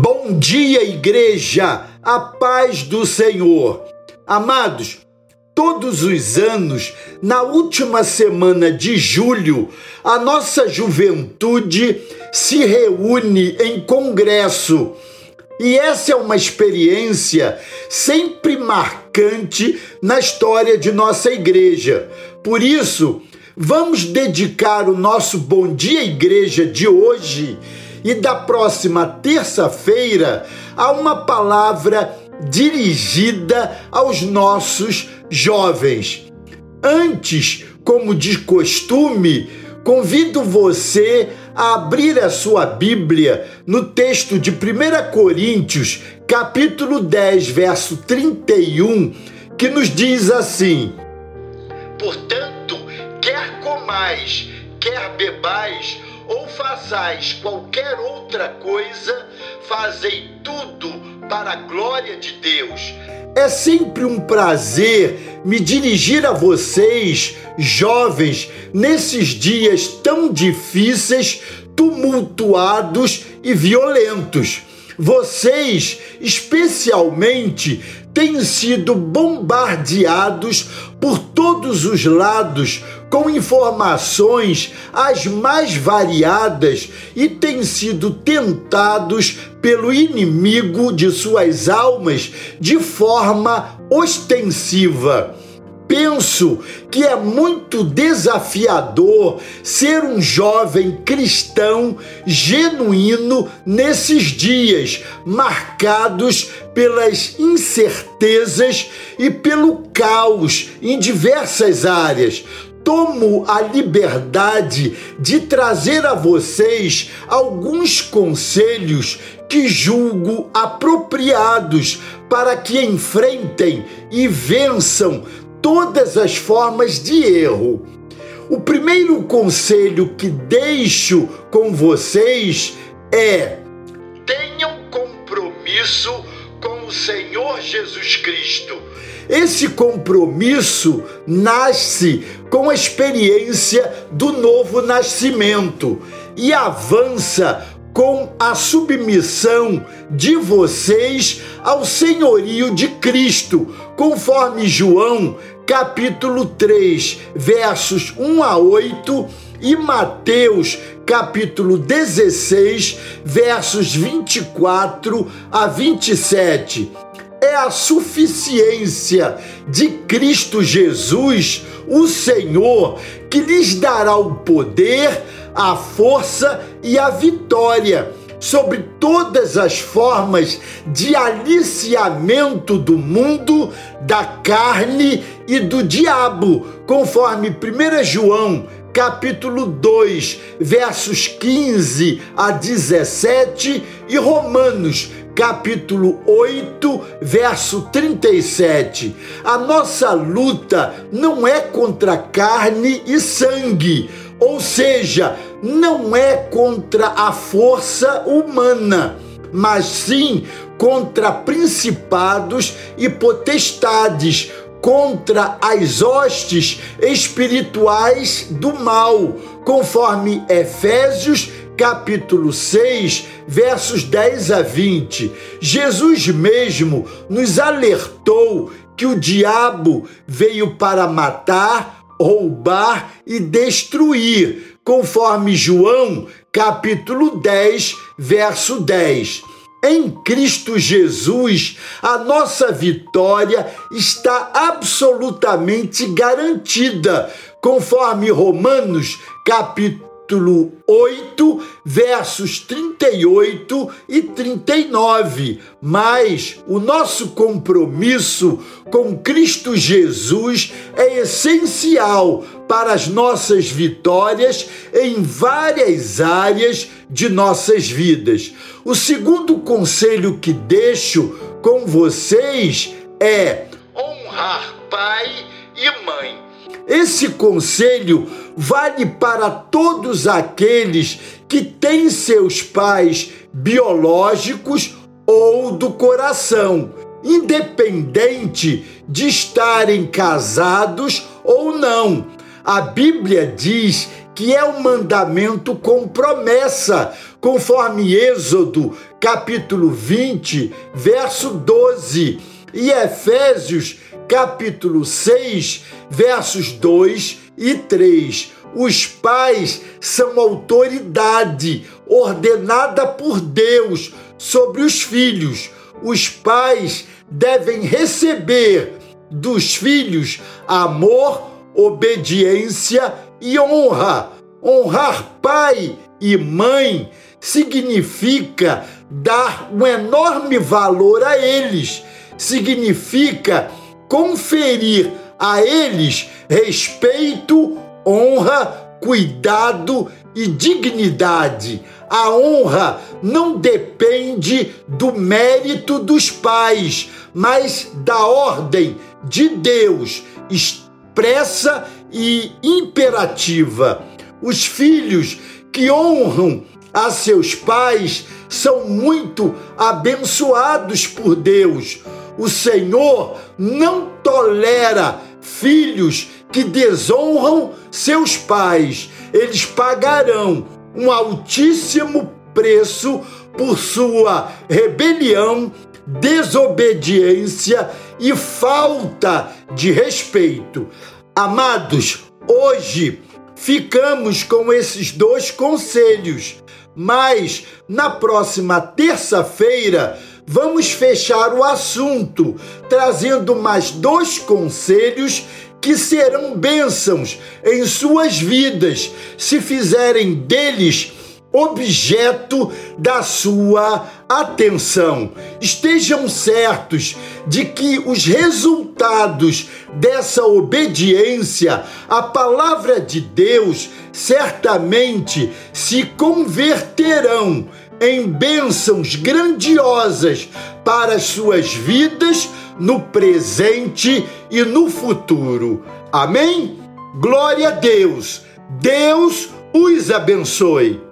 Bom dia, igreja, a paz do Senhor. Amados, todos os anos, na última semana de julho, a nossa juventude se reúne em congresso. E essa é uma experiência sempre marcante na história de nossa igreja. Por isso, vamos dedicar o nosso Bom Dia Igreja de hoje e da próxima terça-feira a uma palavra dirigida aos nossos jovens. Antes, como de costume, convido você a abrir a sua Bíblia no texto de 1 Coríntios, capítulo 10, verso 31, que nos diz assim: Portanto, quer comais, quer bebais, ou façais qualquer outra coisa, fazei tudo para a glória de Deus. É sempre um prazer me dirigir a vocês, jovens, nesses dias tão difíceis, tumultuados e violentos. Vocês, especialmente, têm sido bombardeados por todos os lados com informações as mais variadas e têm sido tentados pelo inimigo de suas almas de forma ostensiva. Penso que é muito desafiador ser um jovem cristão genuíno nesses dias marcados pelas incertezas e pelo caos em diversas áreas tomo a liberdade de trazer a vocês alguns conselhos que julgo apropriados para que enfrentem e vençam todas as formas de erro. O primeiro conselho que deixo com vocês é: tenham compromisso o Senhor Jesus Cristo. Esse compromisso nasce com a experiência do novo nascimento e avança com a submissão de vocês ao senhorio de Cristo, conforme João, capítulo 3, versos 1 a 8 e Mateus, capítulo 16, versos 24 a 27. É a suficiência de Cristo Jesus, o Senhor, que lhes dará o poder a força e a vitória sobre todas as formas de aliciamento do mundo, da carne e do diabo, conforme 1 João capítulo 2, versos 15 a 17 e Romanos capítulo 8, verso 37. A nossa luta não é contra carne e sangue, ou seja, não é contra a força humana, mas sim contra principados e potestades, contra as hostes espirituais do mal, conforme Efésios capítulo 6, versos 10 a 20. Jesus mesmo nos alertou que o diabo veio para matar, roubar e destruir, conforme João, capítulo 10, verso 10. Em Cristo Jesus, a nossa vitória está absolutamente garantida, conforme Romanos, capítulo capítulo 8, versos 38 e 39. Mas o nosso compromisso com Cristo Jesus é essencial para as nossas vitórias em várias áreas de nossas vidas. O segundo conselho que deixo com vocês é honrar pai. Esse conselho vale para todos aqueles que têm seus pais biológicos ou do coração, independente de estarem casados ou não. A Bíblia diz que é um mandamento com promessa, conforme Êxodo, capítulo 20, verso 12, e Efésios, capítulo 6, versos 2 e 3. Os pais são autoridade ordenada por Deus sobre os filhos. Os pais devem receber dos filhos amor, obediência e honra. Honrar pai e mãe significa dar um enorme valor a eles, significa conferir a eles respeito, honra, cuidado e dignidade. A honra não depende do mérito dos pais, mas da ordem de Deus, expressa e imperativa. Os filhos que honram a seus pais são muito abençoados por Deus. O Senhor não tolera filhos que desonram seus pais. Eles pagarão um altíssimo preço por sua rebelião, desobediência e falta de respeito. Amados, hoje ficamos com esses dois conselhos, mas na próxima terça-feira vamos fechar o assunto, trazendo mais dois conselhos que serão bênçãos em suas vidas se fizerem deles objeto da sua atenção. Estejam certos de que os resultados dessa obediência à palavra de Deus certamente se converterão em bênçãos grandiosas para as suas vidas no presente e no futuro. Amém? Glória a Deus. Deus os abençoe.